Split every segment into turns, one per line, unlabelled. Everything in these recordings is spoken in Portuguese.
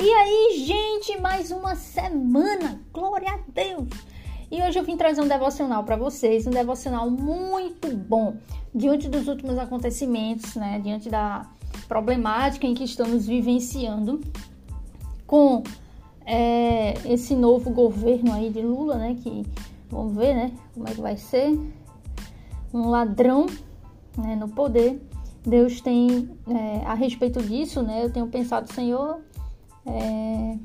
E aí, gente, mais uma semana, glória a Deus! E hoje eu vim trazer um devocional para vocês, um devocional muito bom, diante dos últimos acontecimentos, né, diante da problemática em que estamos vivenciando com é, esse novo governo aí de Lula, né, que vamos ver, né, como é que vai ser, um ladrão, né, no poder. Deus tem, é, a respeito disso, né, eu tenho pensado, Senhor, é,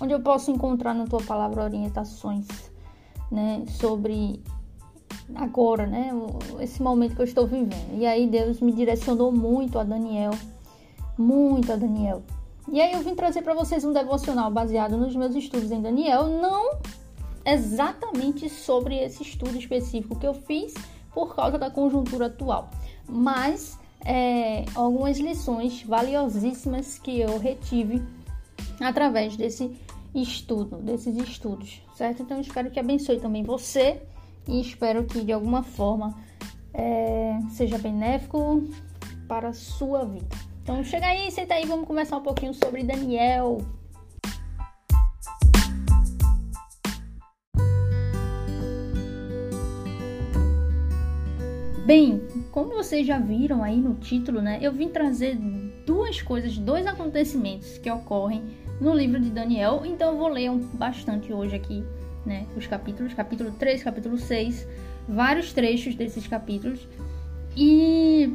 onde eu posso encontrar na tua palavra orientações, né, sobre agora, né, esse momento que eu estou vivendo. E aí Deus me direcionou muito a Daniel, muito a Daniel. E aí eu vim trazer para vocês um devocional baseado nos meus estudos em Daniel, não exatamente sobre esse estudo específico que eu fiz por causa da conjuntura atual, mas é, algumas lições valiosíssimas que eu retive através desse estudo, desses estudos, certo? Então, espero que abençoe também você e espero que de alguma forma é, seja benéfico para a sua vida. Então, chega aí, senta aí, vamos começar um pouquinho sobre Daniel. Bem, como vocês já viram aí no título, né? Eu vim trazer duas coisas, dois acontecimentos que ocorrem no livro de Daniel. Então eu vou ler um, bastante hoje aqui, né? Os capítulos, capítulo 3, capítulo 6, vários trechos desses capítulos. E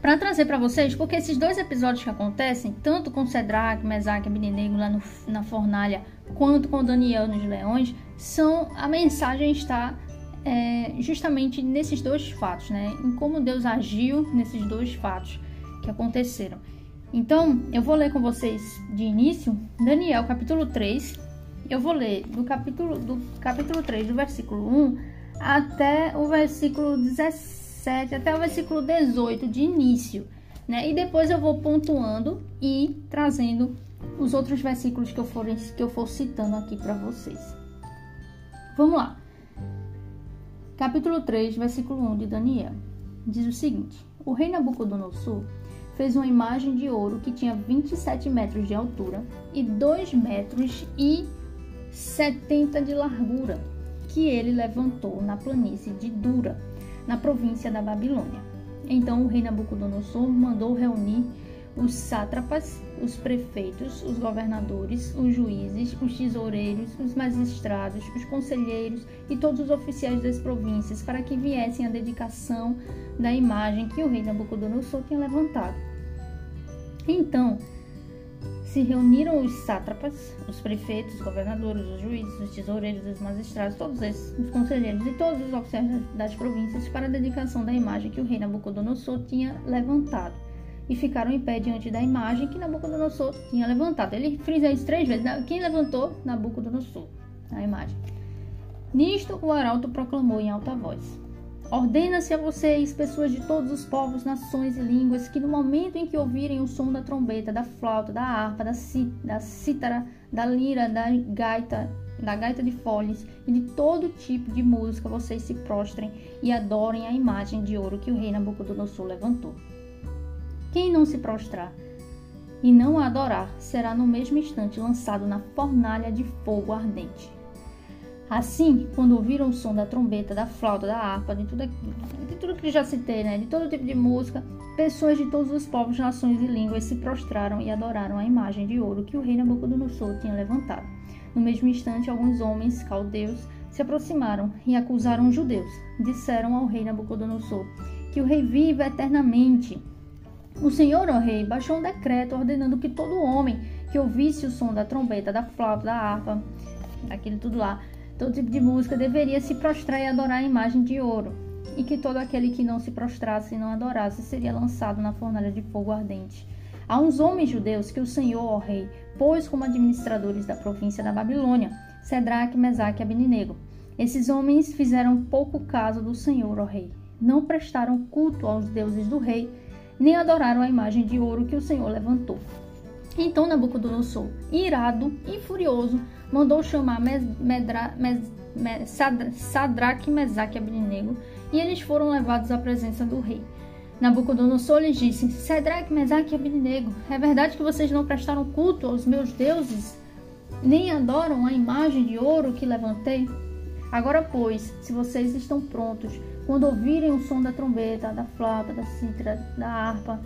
para trazer para vocês, porque esses dois episódios que acontecem, tanto com Cedrak, Mesaque e lá no, na fornalha, quanto com Daniel nos leões, são a mensagem está é, justamente nesses dois fatos, né? Em como Deus agiu nesses dois fatos que aconteceram. Então, eu vou ler com vocês de início Daniel capítulo 3. Eu vou ler do capítulo do capítulo 3, do versículo 1 até o versículo 17, até o versículo 18 de início, né? E depois eu vou pontuando e trazendo os outros versículos que eu for, que eu for citando aqui para vocês. Vamos lá capítulo 3, versículo 1 de Daniel. Diz o seguinte: O rei Nabucodonosor fez uma imagem de ouro que tinha 27 metros de altura e 2 metros e 70 de largura, que ele levantou na planície de Dura, na província da Babilônia. Então o rei Nabucodonosor mandou reunir os sátrapas, os prefeitos, os governadores, os juízes, os tesoureiros, os magistrados, os conselheiros e todos os oficiais das províncias para que viessem à dedicação da imagem que o rei Nabucodonosor tinha levantado. Então, se reuniram os sátrapas, os prefeitos, os governadores, os juízes, os tesoureiros, os magistrados, todos esses, os conselheiros e todos os oficiais das províncias para a dedicação da imagem que o rei Nabucodonosor tinha levantado e ficaram em pé diante da imagem que Nabucodonosor tinha levantado. Ele frisa isso três vezes. Quem levantou? Nabucodonosor, a imagem. Nisto o arauto proclamou em alta voz: Ordena-se a vocês, pessoas de todos os povos, nações e línguas, que no momento em que ouvirem o som da trombeta, da flauta, da harpa, da, da cítara, da lira, da gaita, da gaita de folhas e de todo tipo de música, vocês se prostrem e adorem a imagem de ouro que o rei Nabucodonosor levantou. Quem não se prostrar e não a adorar será no mesmo instante lançado na fornalha de fogo ardente. Assim, quando ouviram o som da trombeta, da flauta, da harpa, de tudo, de tudo que já citei, né, de todo tipo de música, pessoas de todos os povos, nações e línguas se prostraram e adoraram a imagem de ouro que o rei Nabucodonosor tinha levantado. No mesmo instante, alguns homens caldeus se aproximaram e acusaram os judeus. Disseram ao rei Nabucodonosor que o rei vive eternamente o Senhor, ó rei, baixou um decreto ordenando que todo homem que ouvisse o som da trombeta, da flauta, da harpa, daquele tudo lá, todo tipo de música, deveria se prostrar e adorar a imagem de ouro, e que todo aquele que não se prostrasse e não adorasse seria lançado na fornalha de fogo ardente. Há uns homens judeus que o Senhor, ó rei, pôs como administradores da província da Babilônia, Cedraque, Mesaque e Abednego. Esses homens fizeram pouco caso do Senhor, ó rei. Não prestaram culto aos deuses do rei, nem adoraram a imagem de ouro que o Senhor levantou. Então Nabucodonosor, irado e furioso, mandou chamar Medra, Mes, Mes, Sadraque, Mesaque e Abednego, e eles foram levados à presença do rei. Nabucodonosor lhes disse: Sedraque, Mesaque e Abednego, é verdade que vocês não prestaram culto aos meus deuses, nem adoram a imagem de ouro que levantei? Agora, pois, se vocês estão prontos, quando ouvirem o som da trombeta, da flauta, da cítara, da harpa,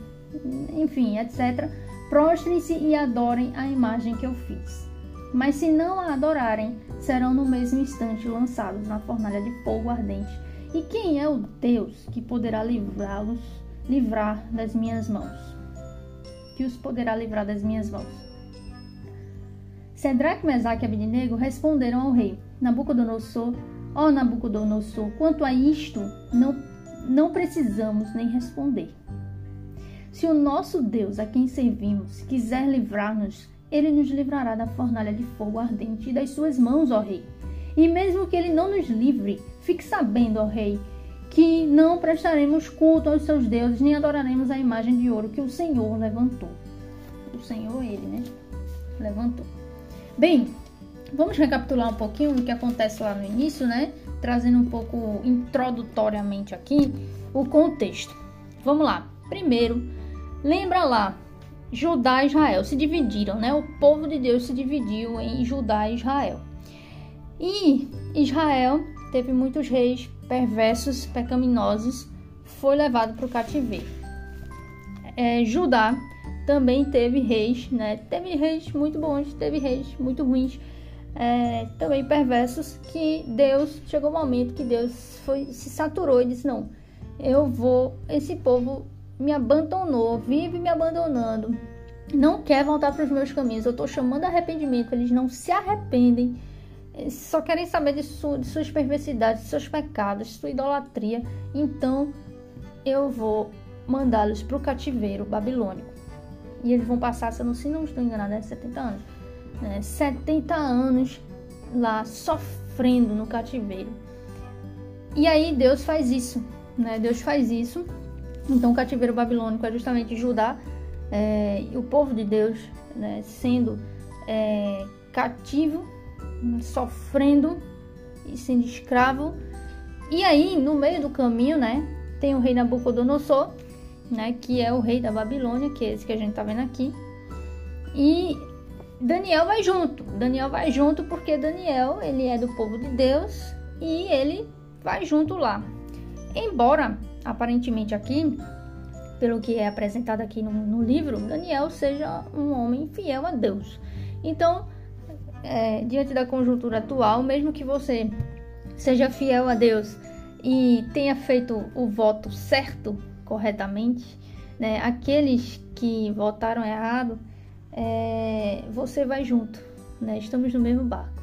enfim, etc., prostrem-se e adorem a imagem que eu fiz. Mas se não a adorarem, serão no mesmo instante lançados na fornalha de fogo ardente. E quem é o Deus que poderá livrá-los, livrar das minhas mãos? Que os poderá livrar das minhas mãos? Sedraque, Mesaque e Abednego responderam ao rei Nabucodonosor: Ó oh, Nabucodonosor, quanto a isto, não, não precisamos nem responder. Se o nosso Deus, a quem servimos, quiser livrar-nos, ele nos livrará da fornalha de fogo ardente e das suas mãos, ó Rei. E mesmo que ele não nos livre, fique sabendo, ó Rei, que não prestaremos culto aos seus deuses, nem adoraremos a imagem de ouro que o Senhor levantou. O Senhor, ele, né? Levantou. Bem, vamos recapitular um pouquinho o que acontece lá no início, né? Trazendo um pouco introdutoriamente aqui o contexto. Vamos lá. Primeiro, lembra lá Judá e Israel se dividiram, né? O povo de Deus se dividiu em Judá e Israel. E Israel teve muitos reis perversos, pecaminosos, foi levado para o cativeiro. É, Judá também teve reis, né? Teve reis muito bons, teve reis muito ruins, é, também perversos, que Deus chegou um momento que Deus foi se saturou e disse não, eu vou, esse povo me abandonou, vive me abandonando, não quer voltar para os meus caminhos. Eu estou chamando arrependimento, eles não se arrependem, só querem saber de, de suas perversidades, de seus pecados, de sua idolatria. Então eu vou mandá-los para o cativeiro babilônico. E eles vão passar, se eu não, se não estou enganada, é 70 anos. Né? 70 anos lá sofrendo no cativeiro. E aí Deus faz isso, né? Deus faz isso então, o cativeiro babilônico é justamente Judá, é, o povo de Deus, né, sendo é, cativo, sofrendo e sendo escravo. E aí, no meio do caminho, né, tem o rei Nabucodonosor, né, que é o rei da Babilônia, que é esse que a gente tá vendo aqui. E Daniel vai junto. Daniel vai junto porque Daniel, ele é do povo de Deus e ele vai junto lá. Embora aparentemente aqui, pelo que é apresentado aqui no, no livro, Daniel seja um homem fiel a Deus. Então, é, diante da conjuntura atual, mesmo que você seja fiel a Deus e tenha feito o voto certo, corretamente, né, aqueles que votaram errado, é, você vai junto, né, estamos no mesmo barco.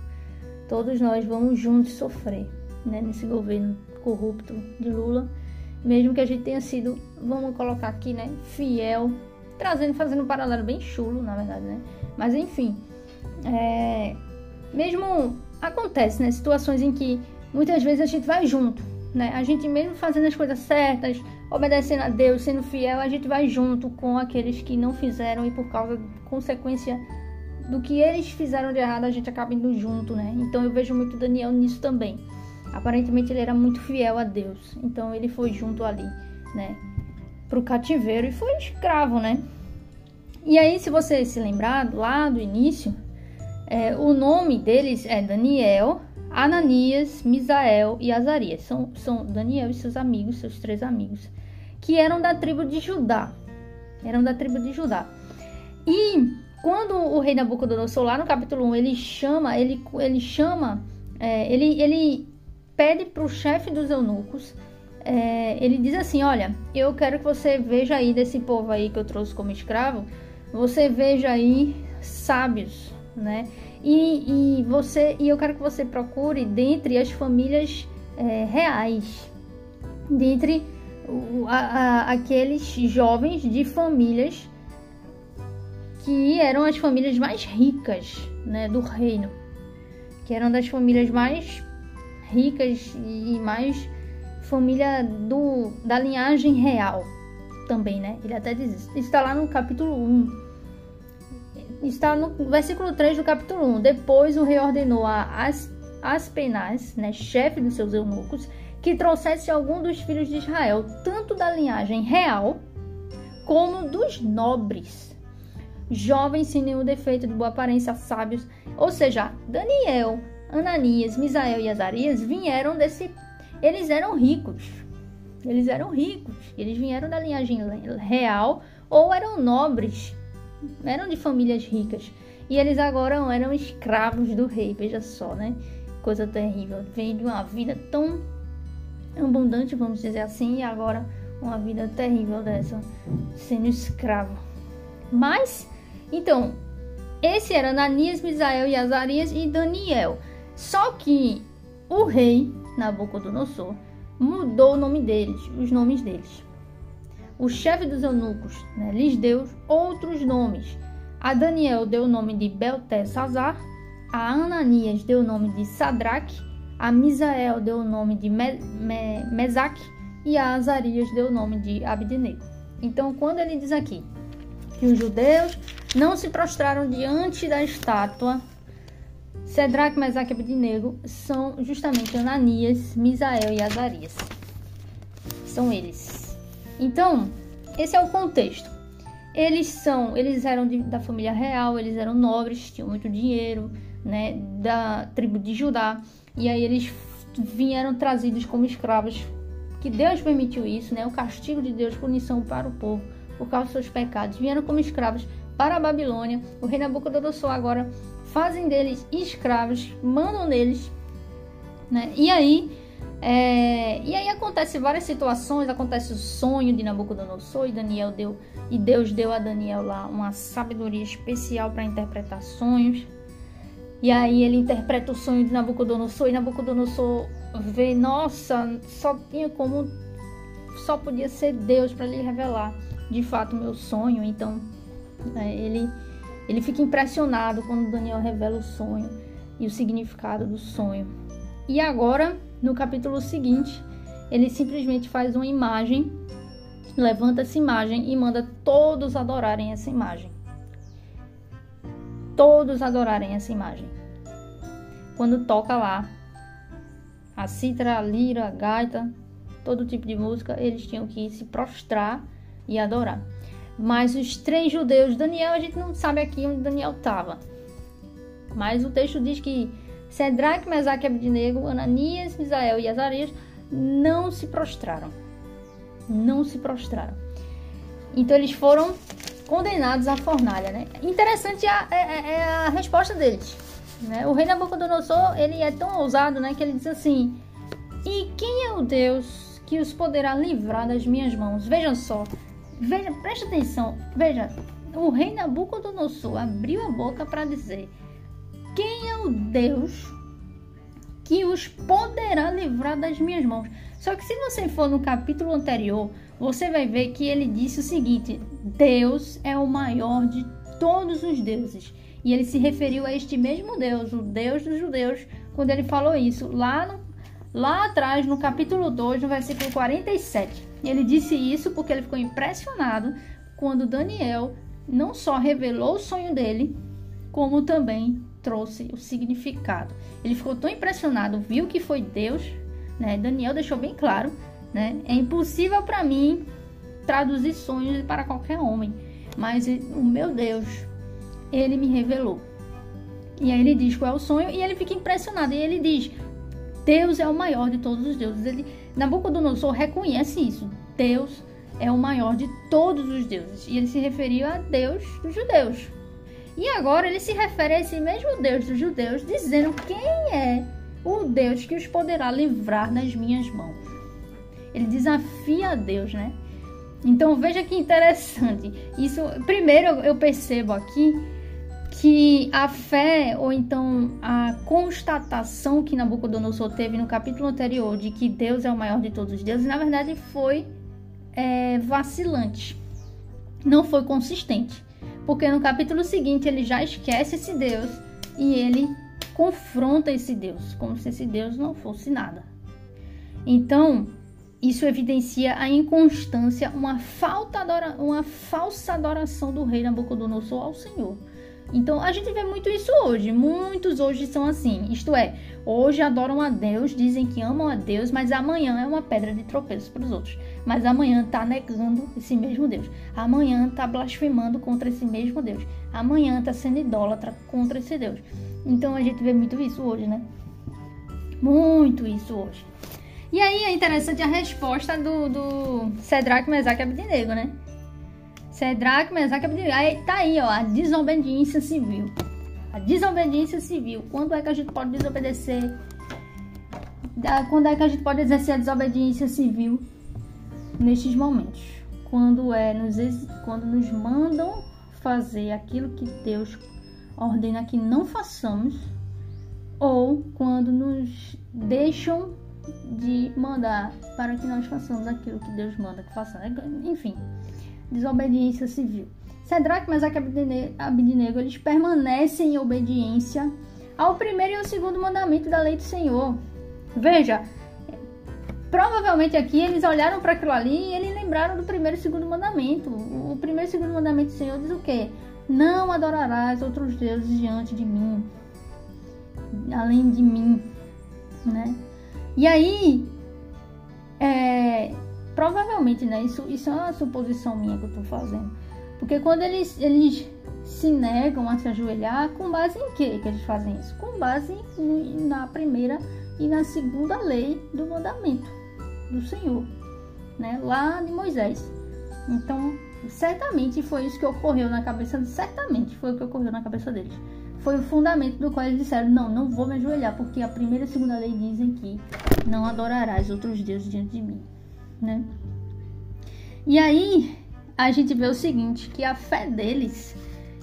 Todos nós vamos juntos sofrer né, nesse governo corrupto de Lula mesmo que a gente tenha sido, vamos colocar aqui, né, fiel, trazendo, fazendo um paralelo bem chulo, na verdade, né? Mas enfim, é, mesmo acontece, né, situações em que muitas vezes a gente vai junto, né? A gente mesmo fazendo as coisas certas, obedecendo a Deus, sendo fiel, a gente vai junto com aqueles que não fizeram e por causa consequência do que eles fizeram de errado, a gente acaba indo junto, né? Então eu vejo muito Daniel nisso também. Aparentemente ele era muito fiel a Deus, então ele foi junto ali, né, pro cativeiro e foi escravo, né? E aí, se você se lembrar lá do início, é, o nome deles é Daniel, Ananias, Misael e Azarias. São, são Daniel e seus amigos, seus três amigos, que eram da tribo de Judá. Eram da tribo de Judá. E quando o rei Nabucodonosor, lá no capítulo 1, ele chama, ele, ele chama, é, ele, ele pede para o chefe dos eunucos, é, ele diz assim: Olha, eu quero que você veja aí desse povo aí que eu trouxe como escravo, você veja aí sábios, né? E, e você e eu quero que você procure dentre as famílias é, reais, dentre a, a, aqueles jovens de famílias que eram as famílias mais ricas né, do reino, que eram das famílias mais ricas e mais família do, da linhagem real também, né? Ele até diz isso. Está lá no capítulo 1. Está no versículo 3 do capítulo 1. Depois o rei ordenou a As, Aspenaz, né, chefe dos seus eunucos, que trouxesse algum dos filhos de Israel, tanto da linhagem real como dos nobres, jovens sem nenhum defeito de boa aparência, sábios. Ou seja, Daniel, Ananias, Misael e Azarias vieram desse. Eles eram ricos. Eles eram ricos. Eles vieram da linhagem real ou eram nobres. Eram de famílias ricas. E eles agora eram escravos do rei. Veja só, né? Coisa terrível. Vem de uma vida tão abundante, vamos dizer assim, e agora uma vida terrível dessa, sendo escravo. Mas, então, esse era Ananias, Misael e Azarias e Daniel. Só que o rei Nabucodonosor mudou o nome deles, os nomes deles. O chefe dos eunucos né, lhes deu outros nomes. A Daniel deu o nome de Beltesazar, a Ananias deu o nome de Sadraque, a Misael deu o nome de Me Me Mesaque e a Azarias deu o nome de Abednego. Então, quando ele diz aqui que os judeus não se prostraram diante da estátua Cedraque, Mesaque e Abednego são justamente Ananias, Misael e Azarias. São eles. Então, esse é o contexto. Eles são, eles eram de, da família real, eles eram nobres, tinham muito dinheiro, né, da tribo de Judá, e aí eles vieram trazidos como escravos, que Deus permitiu isso, né, o castigo de Deus, punição para o povo por causa dos seus pecados, vieram como escravos para a Babilônia. O rei Nabucodonosor agora fazem deles escravos, mandam neles, né? E aí, é, e aí acontece várias situações, acontece o sonho de Nabucodonosor e Daniel deu e Deus deu a Daniel lá uma sabedoria especial para interpretar sonhos. E aí ele interpreta o sonho de Nabucodonosor e Nabucodonosor vê, nossa, só tinha como só podia ser Deus para lhe revelar de fato o meu sonho. Então, é, ele ele fica impressionado quando Daniel revela o sonho e o significado do sonho. E agora, no capítulo seguinte, ele simplesmente faz uma imagem, levanta essa imagem e manda todos adorarem essa imagem. Todos adorarem essa imagem. Quando toca lá a cítara, a lira, a gaita, todo tipo de música, eles tinham que se prostrar e adorar. Mas os três judeus, Daniel, a gente não sabe aqui onde Daniel estava. Mas o texto diz que Cedraque, Mesaque e Ananias, Misael e Azarias não se prostraram. Não se prostraram. Então eles foram condenados à fornalha, né? Interessante é, é, é a resposta deles. Né? O rei Nabucodonosor, ele é tão ousado, né, que ele diz assim: "E quem é o Deus que os poderá livrar das minhas mãos?" Vejam só, Veja, preste atenção. Veja, o rei Nabucodonosor abriu a boca para dizer: Deus que os poderá livrar das minhas mãos? Só que se você for no capítulo anterior, você vai ver que ele disse o seguinte: Deus é o maior de todos os deuses. E ele se referiu a este mesmo Deus, o Deus dos judeus, quando ele falou isso lá, no, lá atrás, no capítulo 2, no versículo 47. Ele disse isso porque ele ficou impressionado quando Daniel não só revelou o sonho dele, como também trouxe o significado. Ele ficou tão impressionado, viu que foi Deus, né? Daniel deixou bem claro, né? É impossível para mim traduzir sonhos para qualquer homem, mas o meu Deus, ele me revelou. E aí ele diz qual é o sonho e ele fica impressionado. E ele diz: Deus é o maior de todos os deuses. Ele, Nabucodonosor reconhece isso. Deus é o maior de todos os deuses. E ele se referia a Deus dos judeus. E agora ele se refere a esse mesmo Deus dos judeus, dizendo quem é o Deus que os poderá livrar das minhas mãos. Ele desafia a Deus, né? Então veja que interessante. Isso, primeiro eu percebo aqui que a fé, ou então a constatação que Nabucodonosor teve no capítulo anterior de que Deus é o maior de todos os deuses, na verdade foi é, vacilante, não foi consistente. Porque no capítulo seguinte ele já esquece esse Deus e ele confronta esse Deus, como se esse Deus não fosse nada. Então, isso evidencia a inconstância, uma, falta uma falsa adoração do rei Nabucodonosor ao Senhor. Então a gente vê muito isso hoje. Muitos hoje são assim. Isto é, hoje adoram a Deus, dizem que amam a Deus, mas amanhã é uma pedra de tropeço para os outros. Mas amanhã tá negando esse mesmo Deus. Amanhã tá blasfemando contra esse mesmo Deus. Amanhã tá sendo idólatra contra esse Deus. Então a gente vê muito isso hoje, né? Muito isso hoje. E aí é interessante a resposta do, do Cedraque, Mesaque e Abednego, né? Mesaque e Abednego. Aí tá aí, ó, a desobediência civil. A desobediência civil. Quando é que a gente pode desobedecer? Quando é que a gente pode exercer a desobediência civil? Nestes momentos. Quando é nos, quando nos mandam fazer aquilo que Deus ordena que não façamos, ou quando nos deixam de mandar para que nós façamos aquilo que Deus manda que façamos. Enfim, desobediência civil. Cedraque, Mesaque e Abednego, eles permanecem em obediência ao primeiro e ao segundo mandamento da lei do Senhor. Veja, provavelmente aqui eles olharam para aquilo ali e eles lembraram do primeiro e segundo mandamento. O primeiro e segundo mandamento do Senhor diz o quê? Não adorarás outros deuses diante de mim, além de mim, né? E aí, é, provavelmente, né? Isso, isso é uma suposição minha que eu tô fazendo. Porque quando eles, eles se negam a se ajoelhar, com base em que que eles fazem isso? Com base na primeira e na segunda lei do mandamento do Senhor, né? Lá de Moisés. Então, certamente foi isso que ocorreu na cabeça, certamente foi o que ocorreu na cabeça deles foi o fundamento do qual eles disseram: Não, não vou me ajoelhar, porque a primeira e a segunda lei dizem que não adorarás outros deuses diante de mim, né? E aí a gente vê o seguinte: que a fé deles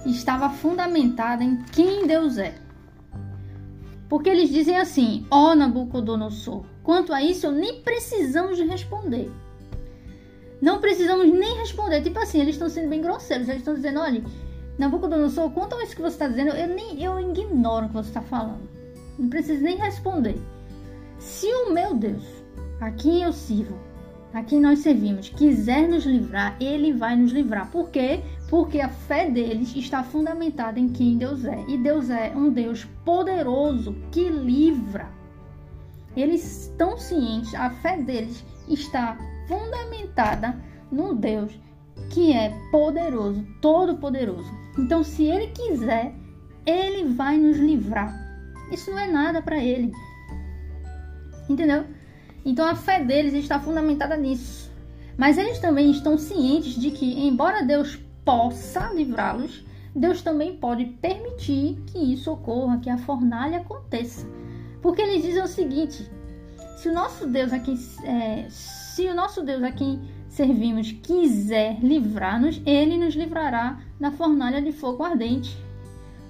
estava fundamentada em quem Deus é. Porque eles dizem assim: Ó oh, Nabucodonosor, quanto a isso nem precisamos responder. Não precisamos nem responder. Tipo assim, eles estão sendo bem grosseiros. Eles estão dizendo: olha, Nabucodonosor, quanto a isso que você está dizendo, eu, nem, eu ignoro o que você está falando. Não preciso nem responder. Se o meu Deus, a quem eu sirvo, a quem nós servimos, quiser nos livrar, ele vai nos livrar. Por quê? Porque a fé deles está fundamentada em quem Deus é. E Deus é um Deus poderoso que livra. Eles estão cientes, a fé deles está fundamentada no Deus que é poderoso, todo poderoso. Então, se ele quiser, ele vai nos livrar. Isso não é nada para ele. Entendeu? Então a fé deles está fundamentada nisso. Mas eles também estão cientes de que, embora Deus possa livrá-los, Deus também pode permitir que isso ocorra, que a fornalha aconteça. Porque eles dizem o seguinte: se o nosso Deus aqui, é, se o nosso Deus a quem servimos quiser livrar-nos, ele nos livrará na fornalha de fogo ardente.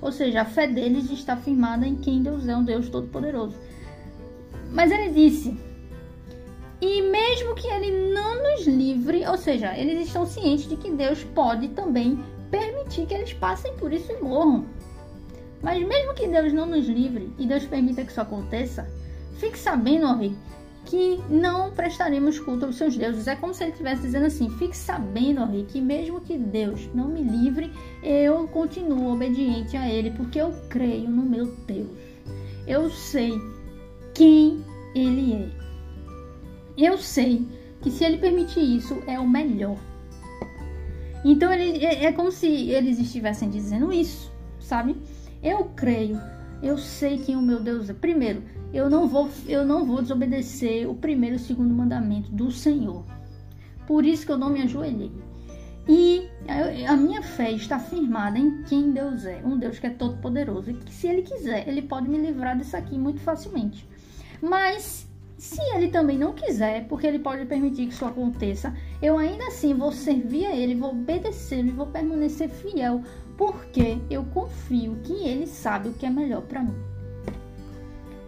Ou seja, a fé deles está firmada em quem Deus é, um Deus todo-poderoso. Mas ele disse: e mesmo que ele não nos livre, ou seja, eles estão cientes de que Deus pode também permitir que eles passem por isso e morram. Mas mesmo que Deus não nos livre e Deus permita que isso aconteça, fique sabendo, ó rei, que não prestaremos culto aos seus deuses. É como se ele estivesse dizendo assim: fique sabendo, rei, que mesmo que Deus não me livre, eu continuo obediente a Ele, porque eu creio no meu Deus. Eu sei quem Ele é. Eu sei que se Ele permitir isso, é o melhor. Então ele, é, é como se eles estivessem dizendo isso, sabe? Eu creio, eu sei quem o meu Deus é. Primeiro, eu não vou, eu não vou desobedecer o primeiro e o segundo mandamento do Senhor. Por isso que eu não me ajoelhei. E a minha fé está firmada em quem Deus é, um Deus que é todo poderoso e que se ele quiser, ele pode me livrar disso aqui muito facilmente. Mas se ele também não quiser, porque ele pode permitir que isso aconteça, eu ainda assim vou servir a ele, vou obedecer e vou permanecer fiel, porque eu confio que ele sabe o que é melhor para mim.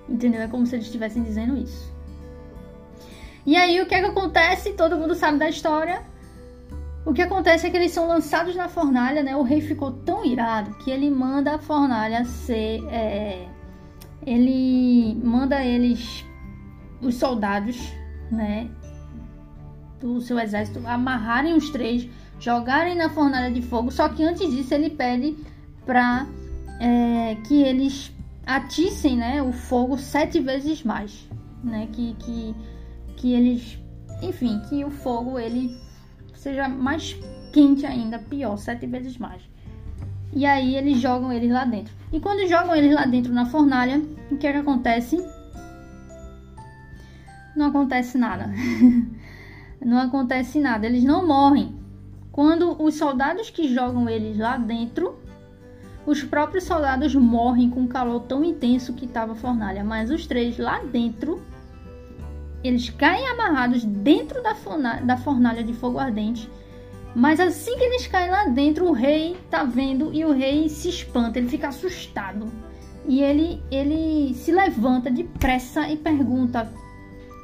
Entendeu? É como se eles estivessem dizendo isso. E aí o que é que acontece? Todo mundo sabe da história. O que acontece é que eles são lançados na fornalha, né? O rei ficou tão irado que ele manda a fornalha ser. É... ele manda eles, os soldados, né? Do seu exército, amarrarem os três, jogarem na fornalha de fogo. Só que antes disso ele pede para é, que eles atissem né, o fogo sete vezes mais. Né, que, que, que eles, enfim, que o fogo ele seja mais quente ainda, pior, sete vezes mais. E aí eles jogam eles lá dentro. E quando jogam eles lá dentro na fornalha, o que é que acontece? Não acontece nada. não acontece nada, eles não morrem. Quando os soldados que jogam eles lá dentro, os próprios soldados morrem com o calor tão intenso que estava a fornalha, mas os três lá dentro, eles caem amarrados dentro da fornalha, da fornalha de fogo ardente. Mas assim que eles caem lá dentro, o rei tá vendo e o rei se espanta, ele fica assustado. E ele, ele se levanta depressa e pergunta: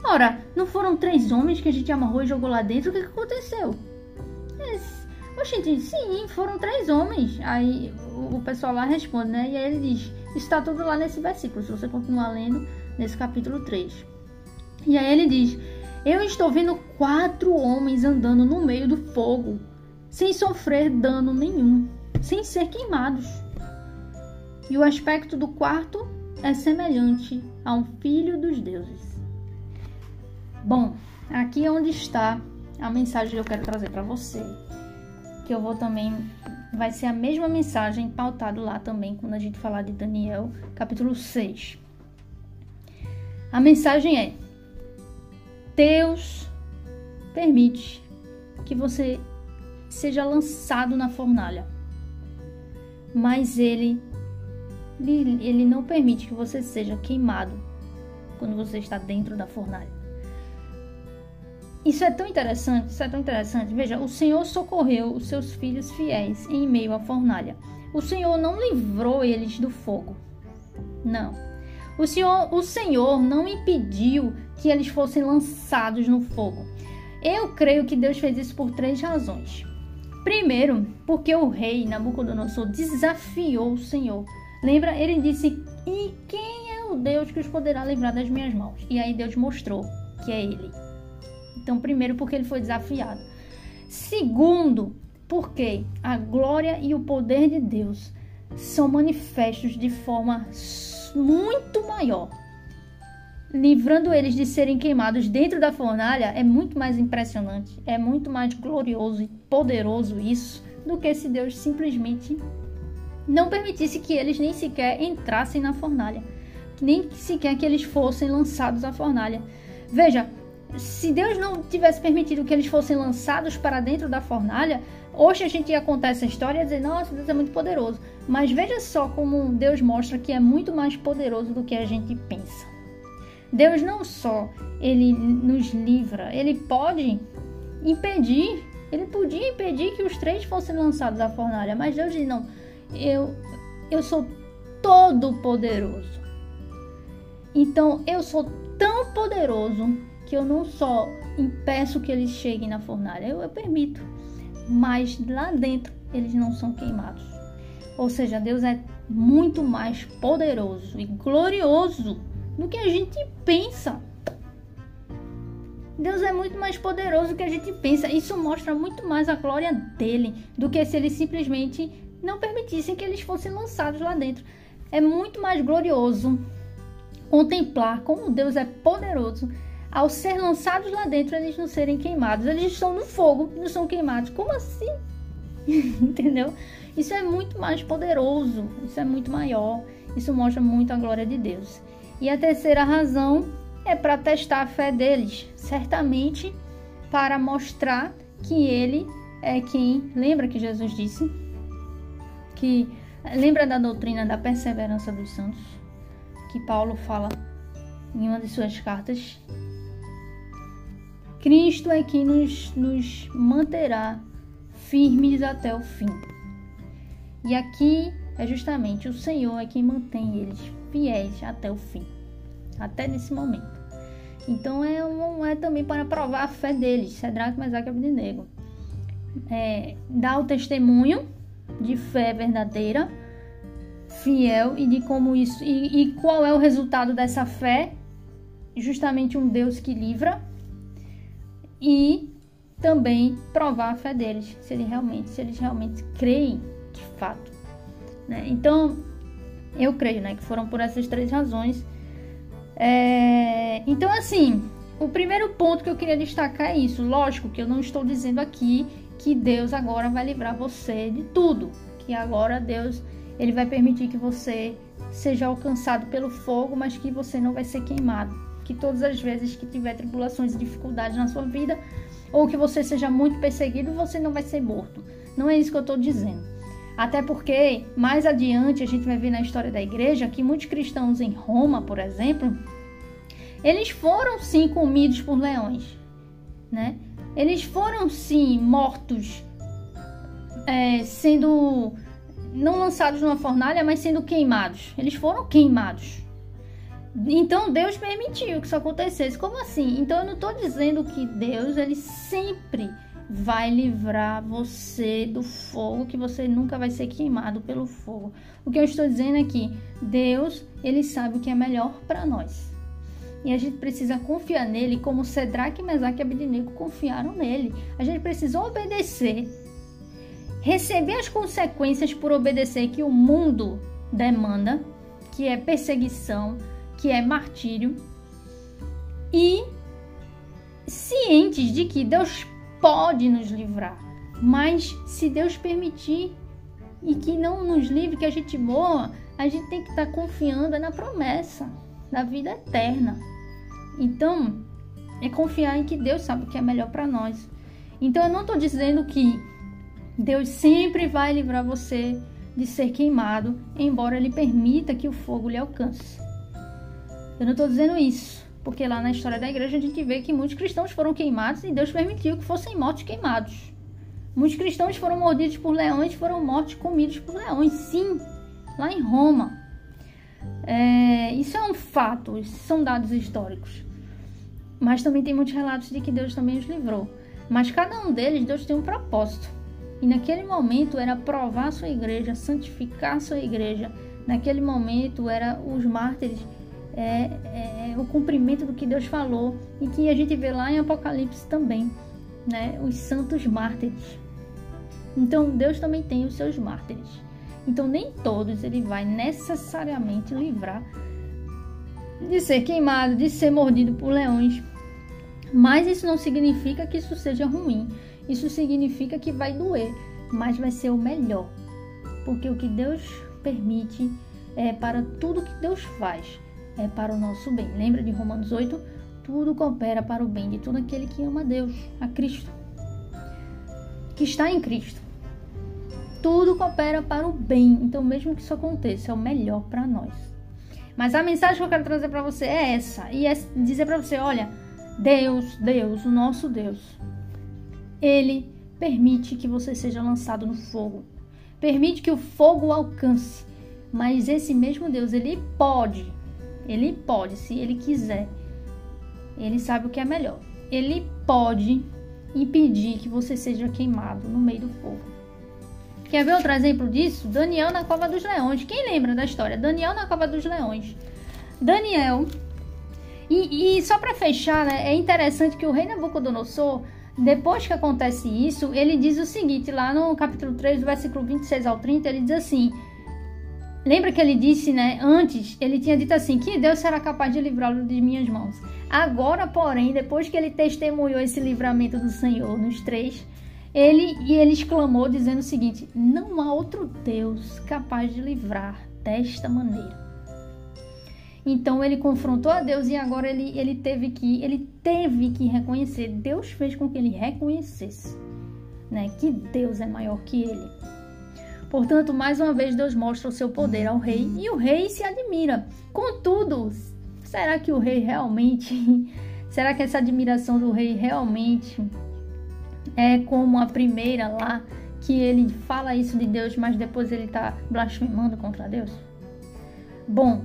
Ora, não foram três homens que a gente amarrou e jogou lá dentro? O que, que aconteceu? Oxente, sim, foram três homens. Aí o, o pessoal lá responde, né? E aí ele diz: Está tudo lá nesse versículo, se você continuar lendo nesse capítulo 3. E aí ele diz: Eu estou vendo quatro homens andando no meio do fogo, sem sofrer dano nenhum, sem ser queimados. E o aspecto do quarto é semelhante a um filho dos deuses. Bom, aqui é onde está a mensagem que eu quero trazer para você. Que eu vou também. Vai ser a mesma mensagem pautado lá também quando a gente falar de Daniel, capítulo 6. A mensagem é: Deus permite que você seja lançado na fornalha, mas ele, ele não permite que você seja queimado quando você está dentro da fornalha. Isso é tão interessante, isso é tão interessante. Veja, o Senhor socorreu os seus filhos fiéis em meio à fornalha. O Senhor não livrou eles do fogo. Não. O Senhor, o Senhor não impediu que eles fossem lançados no fogo. Eu creio que Deus fez isso por três razões. Primeiro, porque o rei Nabucodonosor desafiou o Senhor. Lembra? Ele disse: E quem é o Deus que os poderá livrar das minhas mãos? E aí Deus mostrou que é Ele. Então, primeiro, porque ele foi desafiado. Segundo, porque a glória e o poder de Deus são manifestos de forma muito maior. Livrando eles de serem queimados dentro da fornalha é muito mais impressionante, é muito mais glorioso e poderoso isso do que se Deus simplesmente não permitisse que eles nem sequer entrassem na fornalha, nem sequer que eles fossem lançados à fornalha. Veja, se Deus não tivesse permitido que eles fossem lançados para dentro da fornalha, hoje a gente ia contar essa história e dizer, nossa, Deus é muito poderoso. Mas veja só como Deus mostra que é muito mais poderoso do que a gente pensa. Deus não só ele nos livra, ele pode impedir, ele podia impedir que os três fossem lançados à fornalha, mas Deus diz, não, eu, eu sou todo poderoso. Então eu sou tão poderoso que eu não só impeço que eles cheguem na fornalha, eu, eu permito, mas lá dentro eles não são queimados. Ou seja, Deus é muito mais poderoso e glorioso do que a gente pensa. Deus é muito mais poderoso do que a gente pensa. Isso mostra muito mais a glória dele do que se eles simplesmente não permitissem que eles fossem lançados lá dentro. É muito mais glorioso contemplar como Deus é poderoso ao ser lançados lá dentro, eles não serem queimados. Eles estão no fogo não são queimados. Como assim? Entendeu? Isso é muito mais poderoso, isso é muito maior, isso mostra muito a glória de Deus. E a terceira razão é para testar a fé deles, certamente para mostrar que ele é quem. Lembra que Jesus disse? Que lembra da doutrina da perseverança dos santos, que Paulo fala em uma de suas cartas, Cristo é quem nos, nos manterá firmes até o fim. E aqui é justamente o Senhor é quem mantém eles fiéis até o fim, até nesse momento. Então é, um, é também para provar a fé deles, Cedraque, Mesaque e Abednego. É, dá o testemunho de fé verdadeira, fiel e de como isso e, e qual é o resultado dessa fé? Justamente um Deus que livra e também provar a fé deles, se eles realmente, se eles realmente creem de fato. Né? Então, Eu creio, né, que foram por essas três razões. É... Então, assim, o primeiro ponto que eu queria destacar é isso. Lógico que eu não estou dizendo aqui que Deus agora vai livrar você de tudo, que agora Deus ele vai permitir que você seja alcançado pelo fogo, mas que você não vai ser queimado. Que todas as vezes que tiver tribulações e dificuldades na sua vida, ou que você seja muito perseguido, você não vai ser morto. Não é isso que eu estou dizendo. Até porque, mais adiante, a gente vai ver na história da igreja que muitos cristãos em Roma, por exemplo, eles foram sim comidos por leões, né? Eles foram sim mortos, é, sendo não lançados numa fornalha, mas sendo queimados. Eles foram queimados. Então Deus permitiu que isso acontecesse. Como assim? Então eu não estou dizendo que Deus ele sempre vai livrar você do fogo, que você nunca vai ser queimado pelo fogo. O que eu estou dizendo é que Deus ele sabe o que é melhor para nós. E a gente precisa confiar nele, como Cedraque, Mesaque e Abednego confiaram nele. A gente precisa obedecer, receber as consequências por obedecer que o mundo demanda, que é perseguição, que é martírio, e cientes de que Deus pode nos livrar, mas se Deus permitir e que não nos livre, que a gente morra, a gente tem que estar confiando na promessa da vida eterna. Então, é confiar em que Deus sabe o que é melhor para nós. Então, eu não estou dizendo que Deus sempre vai livrar você de ser queimado, embora Ele permita que o fogo lhe alcance. Eu não estou dizendo isso, porque lá na história da igreja a gente vê que muitos cristãos foram queimados e Deus permitiu que fossem mortos queimados. Muitos cristãos foram mordidos por leões, foram mortos comidos por leões, sim, lá em Roma. É, isso é um fato, são dados históricos. Mas também tem muitos relatos de que Deus também os livrou. Mas cada um deles, Deus tem um propósito. E naquele momento era provar a sua igreja, santificar a sua igreja. Naquele momento era os mártires, é, é, o cumprimento do que Deus falou e que a gente vê lá em Apocalipse também, né? Os santos mártires. Então Deus também tem os seus mártires. Então nem todos ele vai necessariamente livrar de ser queimado, de ser mordido por leões. Mas isso não significa que isso seja ruim. Isso significa que vai doer, mas vai ser o melhor. Porque o que Deus permite é para tudo que Deus faz, é para o nosso bem. Lembra de Romanos 8? Tudo coopera para o bem de todo aquele que ama a Deus, a Cristo, que está em Cristo. Tudo coopera para o bem. Então, mesmo que isso aconteça, é o melhor para nós. Mas a mensagem que eu quero trazer para você é essa. E é dizer para você, olha, Deus, Deus, o nosso Deus, ele permite que você seja lançado no fogo. Permite que o fogo alcance. Mas esse mesmo Deus, ele pode, ele pode, se ele quiser, ele sabe o que é melhor. Ele pode impedir que você seja queimado no meio do fogo. Quer ver outro exemplo disso? Daniel na cova dos leões. Quem lembra da história? Daniel na cova dos leões. Daniel. E, e só para fechar, né, é interessante que o rei Nabucodonosor, depois que acontece isso, ele diz o seguinte, lá no capítulo 3, do versículo 26 ao 30, ele diz assim: Lembra que ele disse, né? Antes, ele tinha dito assim: que Deus será capaz de livrá-lo de minhas mãos. Agora, porém, depois que ele testemunhou esse livramento do Senhor nos três, ele e ele exclamou dizendo o seguinte: Não há outro Deus capaz de livrar desta maneira. Então ele confrontou a Deus e agora ele, ele teve que ele teve que reconhecer. Deus fez com que ele reconhecesse, né, que Deus é maior que ele. Portanto, mais uma vez Deus mostra o seu poder ao rei e o rei se admira. Contudo, será que o rei realmente, será que essa admiração do rei realmente é como a primeira lá, que ele fala isso de Deus, mas depois ele está blasfemando contra Deus? Bom,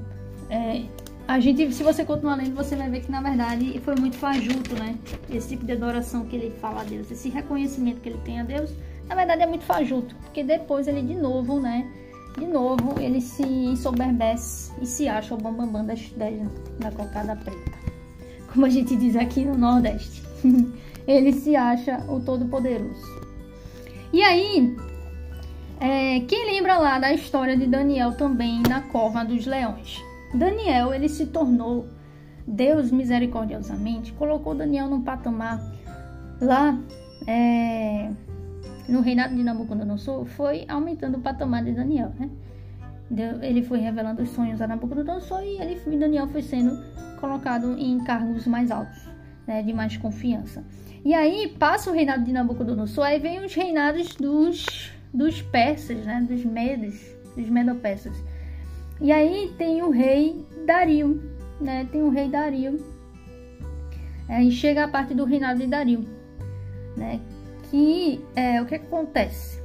é, a gente, se você continuar lendo, você vai ver que na verdade foi muito fajuto, né? Esse tipo de adoração que ele fala a Deus, esse reconhecimento que ele tem a Deus, na verdade é muito fajuto, porque depois ele de novo, né? De novo, ele se ensoberbece e se acha o bambambam bam, bam da, da cocada preta. Como a gente diz aqui no Nordeste. ele se acha o Todo-Poderoso. E aí, É, quem lembra lá da história de Daniel também na cova dos leões? Daniel, ele se tornou, Deus misericordiosamente, colocou Daniel num patamar lá é, no reinado de Nabucodonosor, foi aumentando o patamar de Daniel, né? Ele foi revelando os sonhos a Nabucodonosor e ele, Daniel foi sendo colocado em cargos mais altos, né, de mais confiança. E aí passa o reinado de Nabucodonosor, aí vem os reinados dos, dos persas, né, dos medos, dos medopersas. E aí tem o rei Dario, né, tem o rei Dario. Aí chega a parte do reinado de Dario, né, que é, o que acontece?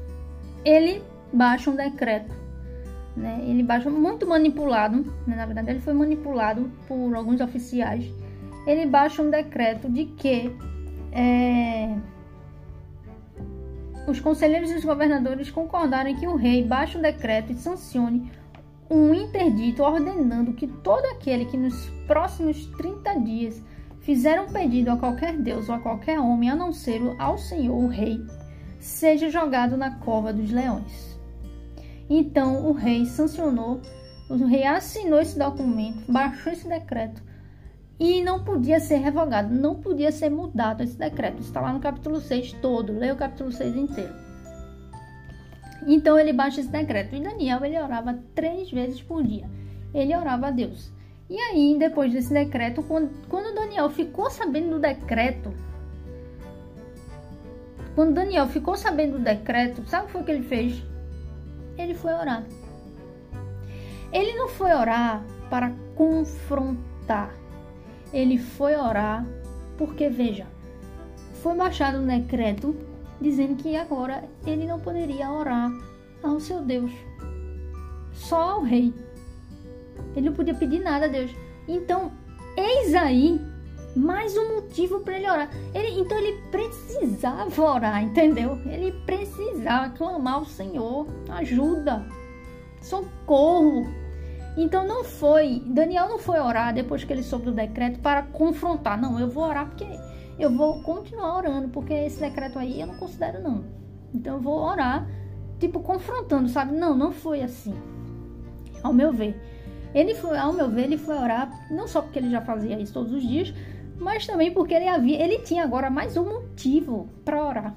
Ele baixa um decreto né? Ele baixa muito manipulado, né? na verdade ele foi manipulado por alguns oficiais. Ele baixa um decreto de que é, os conselheiros e os governadores concordarem que o rei baixe um decreto e sancione um interdito ordenando que todo aquele que nos próximos 30 dias fizer um pedido a qualquer deus ou a qualquer homem, a não ser ao Senhor, o rei, seja jogado na cova dos leões. Então o rei sancionou, o rei assinou esse documento, baixou esse decreto e não podia ser revogado, não podia ser mudado esse decreto. Está lá no capítulo 6 todo, leia o capítulo 6 inteiro. Então ele baixa esse decreto. E Daniel ele orava três vezes por dia. Ele orava a Deus. E aí, depois desse decreto, quando, Daniel ficou sabendo do decreto, quando Daniel ficou sabendo do decreto, sabe o que foi que ele fez? ele foi orar. Ele não foi orar para confrontar. Ele foi orar porque, veja, foi baixado um decreto dizendo que agora ele não poderia orar ao seu Deus, só ao rei. Ele não podia pedir nada a Deus. Então, eis aí mais um motivo para ele orar. Ele, então ele precisava orar, entendeu? Ele precisava clamar ao Senhor, ajuda, socorro. Então não foi, Daniel não foi orar depois que ele soube do decreto para confrontar. Não, eu vou orar porque eu vou continuar orando, porque esse decreto aí eu não considero não. Então eu vou orar, tipo confrontando, sabe? Não, não foi assim. Ao meu ver. Ele foi, ao meu ver, ele foi orar, não só porque ele já fazia isso todos os dias, mas também porque ele havia, ele tinha agora mais um motivo para orar.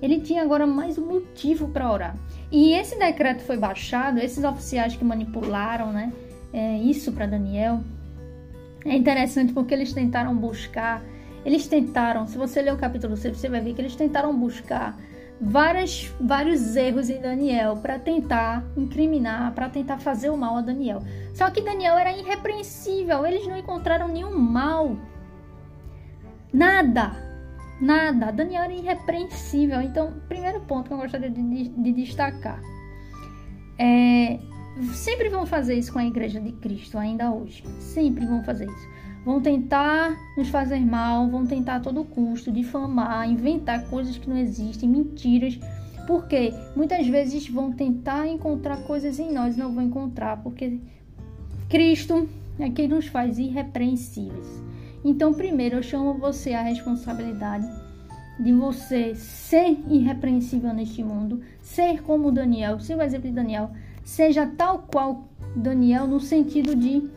Ele tinha agora mais um motivo para orar. E esse decreto foi baixado, esses oficiais que manipularam, né, é, isso para Daniel. É interessante porque eles tentaram buscar, eles tentaram, se você ler o capítulo 6, você vai ver que eles tentaram buscar várias, vários erros em Daniel para tentar incriminar, para tentar fazer o mal a Daniel. Só que Daniel era irrepreensível, eles não encontraram nenhum mal. Nada, nada. Daniel era irrepreensível. Então, primeiro ponto que eu gostaria de, de, de destacar é sempre vão fazer isso com a igreja de Cristo ainda hoje. Sempre vão fazer isso vão tentar nos fazer mal, vão tentar a todo custo difamar, inventar coisas que não existem, mentiras. Porque muitas vezes vão tentar encontrar coisas em nós, não vão encontrar, porque Cristo é quem nos faz irrepreensíveis. Então, primeiro, eu chamo você à responsabilidade de você ser irrepreensível neste mundo, ser como Daniel, ser o exemplo de Daniel, seja tal qual Daniel no sentido de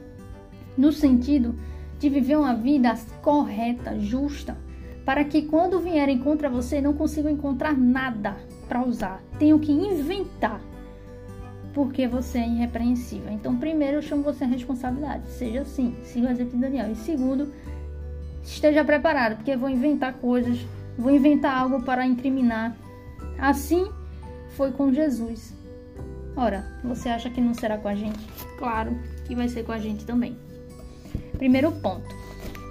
no sentido de viver uma vida correta, justa, para que quando vierem contra você não consigam encontrar nada para usar. Tenham que inventar, porque você é irrepreensível. Então, primeiro, eu chamo você a responsabilidade. Seja assim, siga o exemplo de Daniel. E segundo, esteja preparado, porque vou inventar coisas, vou inventar algo para incriminar. Assim foi com Jesus. Ora, você acha que não será com a gente? Claro que vai ser com a gente também. Primeiro ponto.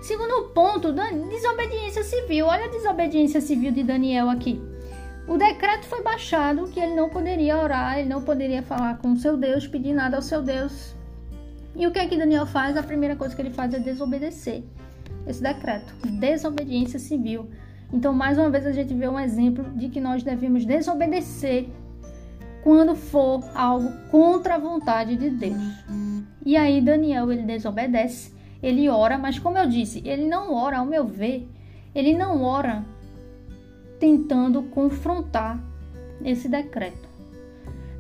Segundo ponto, desobediência civil. Olha a desobediência civil de Daniel aqui. O decreto foi baixado que ele não poderia orar, ele não poderia falar com seu Deus, pedir nada ao seu Deus. E o que é que Daniel faz? A primeira coisa que ele faz é desobedecer esse decreto. Desobediência civil. Então, mais uma vez, a gente vê um exemplo de que nós devemos desobedecer quando for algo contra a vontade de Deus. E aí, Daniel, ele desobedece ele ora, mas como eu disse, ele não ora, ao meu ver, ele não ora tentando confrontar esse decreto.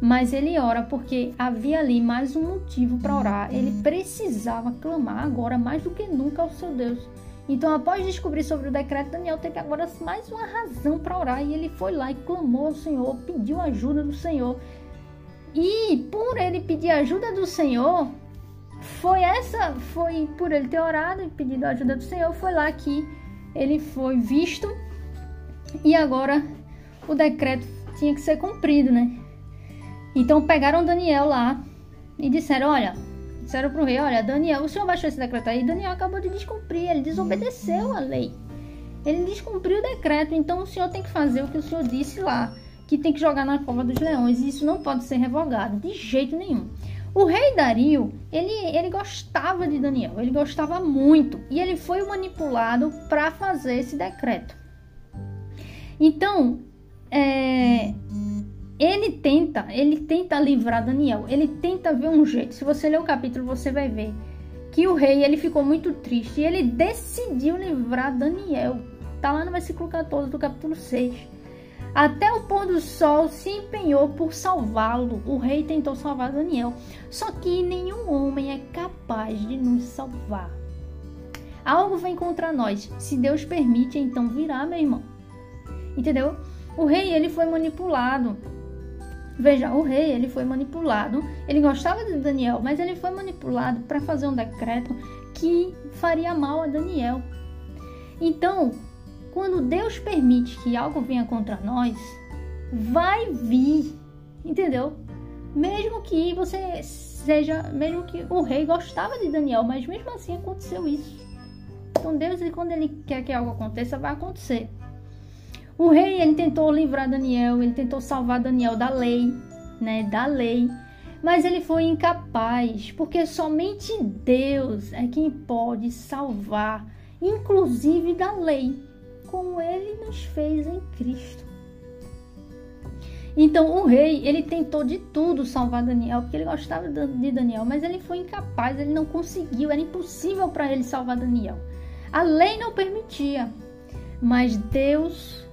Mas ele ora porque havia ali mais um motivo para orar. Ele precisava clamar agora mais do que nunca ao seu Deus. Então, após descobrir sobre o decreto, Daniel teve agora mais uma razão para orar. E ele foi lá e clamou ao Senhor, pediu ajuda do Senhor. E por ele pedir ajuda do Senhor, foi essa, foi por ele ter orado e pedido a ajuda do Senhor, foi lá que ele foi visto e agora o decreto tinha que ser cumprido, né? Então pegaram Daniel lá e disseram: Olha, disseram pro rei: Olha, Daniel, o senhor baixou esse decreto aí. Daniel acabou de descumprir, ele desobedeceu a lei. Ele descumpriu o decreto, então o senhor tem que fazer o que o senhor disse lá, que tem que jogar na cova dos leões. E isso não pode ser revogado, de jeito nenhum. O rei Dario, ele, ele gostava de Daniel, ele gostava muito e ele foi manipulado para fazer esse decreto. Então, é, ele tenta, ele tenta livrar Daniel, ele tenta ver um jeito. Se você ler o capítulo, você vai ver que o rei ele ficou muito triste e ele decidiu livrar Daniel. Tá lá no versículo 14 do capítulo 6. Até o pôr do sol se empenhou por salvá-lo. O rei tentou salvar Daniel. Só que nenhum homem é capaz de nos salvar. Algo vem contra nós. Se Deus permite, então virá, meu irmão. Entendeu? O rei ele foi manipulado. Veja, o rei ele foi manipulado. Ele gostava de Daniel, mas ele foi manipulado para fazer um decreto que faria mal a Daniel. Então, quando Deus permite que algo venha contra nós, vai vir, entendeu? Mesmo que você seja, mesmo que o rei gostava de Daniel, mas mesmo assim aconteceu isso. Então Deus, quando ele quer que algo aconteça, vai acontecer. O rei, ele tentou livrar Daniel, ele tentou salvar Daniel da lei, né, da lei. Mas ele foi incapaz, porque somente Deus é quem pode salvar, inclusive da lei como ele nos fez em Cristo. Então o rei, ele tentou de tudo salvar Daniel, porque ele gostava de Daniel, mas ele foi incapaz, ele não conseguiu, era impossível para ele salvar Daniel. A lei não permitia, mas Deus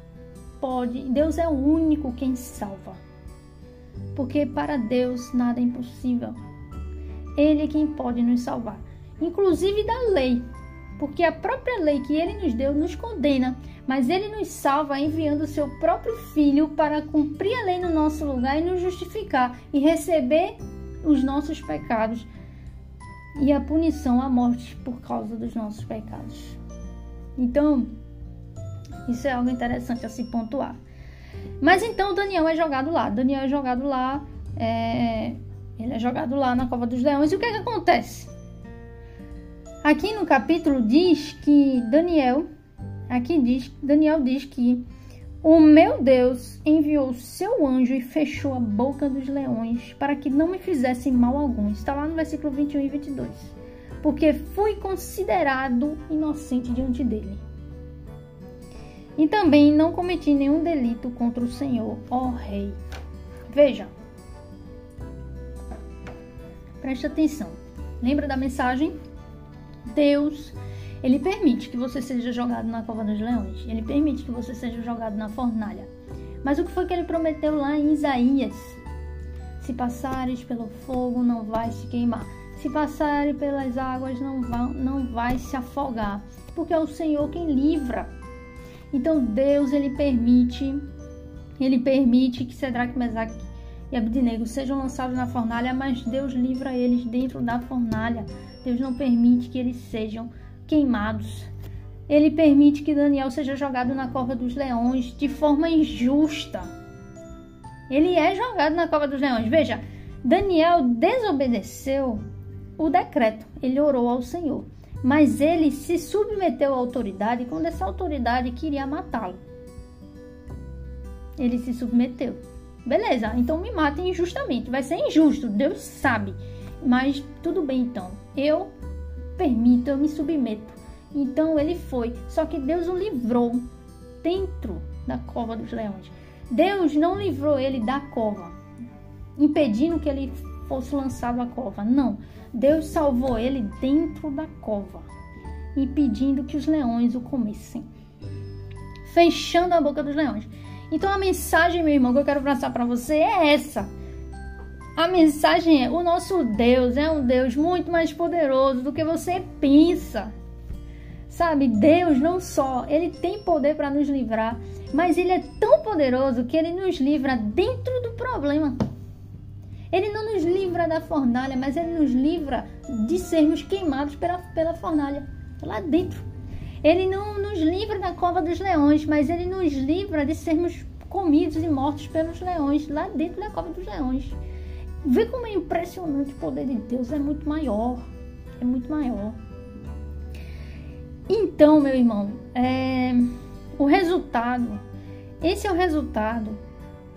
pode, Deus é o único quem salva. Porque para Deus nada é impossível. Ele é quem pode nos salvar, inclusive da lei, porque a própria lei que ele nos deu nos condena, mas ele nos salva enviando o seu próprio filho para cumprir a lei no nosso lugar e nos justificar e receber os nossos pecados e a punição, a morte por causa dos nossos pecados. Então, isso é algo interessante a se pontuar. Mas então Daniel é jogado lá. Daniel é jogado lá. É... Ele é jogado lá na cova dos leões. E o que, é que acontece? Aqui no capítulo diz que Daniel, aqui diz, Daniel diz que o meu Deus enviou seu anjo e fechou a boca dos leões para que não me fizessem mal algum. Está lá no versículo 21 e 22. Porque fui considerado inocente diante dele. E também não cometi nenhum delito contra o Senhor, ó Rei. Veja. Preste atenção. Lembra da mensagem? Deus, ele permite que você seja jogado na cova dos leões. Ele permite que você seja jogado na fornalha. Mas o que foi que ele prometeu lá em Isaías? Se passares pelo fogo, não vai se queimar. Se passares pelas águas, não vai, não vai se afogar. Porque é o Senhor quem livra. Então Deus, ele permite, ele permite que Cedraque, Mesaque e Abdinego sejam lançados na fornalha, mas Deus livra eles dentro da fornalha. Deus não permite que eles sejam queimados. Ele permite que Daniel seja jogado na cova dos leões de forma injusta. Ele é jogado na cova dos leões. Veja, Daniel desobedeceu o decreto. Ele orou ao Senhor. Mas ele se submeteu à autoridade quando essa autoridade queria matá-lo. Ele se submeteu. Beleza, então me matem injustamente. Vai ser injusto, Deus sabe. Mas tudo bem então. Eu permito, eu me submeto. Então ele foi. Só que Deus o livrou dentro da cova dos leões. Deus não livrou ele da cova, impedindo que ele fosse lançado à cova. Não. Deus salvou ele dentro da cova, impedindo que os leões o comessem. Fechando a boca dos leões. Então a mensagem, meu irmão, que eu quero passar para você é essa. A mensagem é: o nosso Deus é um Deus muito mais poderoso do que você pensa. Sabe, Deus não só, ele tem poder para nos livrar, mas ele é tão poderoso que ele nos livra dentro do problema. Ele não nos livra da fornalha, mas ele nos livra de sermos queimados pela, pela fornalha, lá dentro. Ele não nos livra da cova dos leões, mas ele nos livra de sermos comidos e mortos pelos leões, lá dentro da cova dos leões. Vê como é impressionante o poder de Deus, é muito maior. É muito maior. Então, meu irmão, é, o resultado, esse é o resultado.